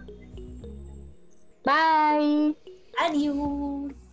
Bye. Adiós.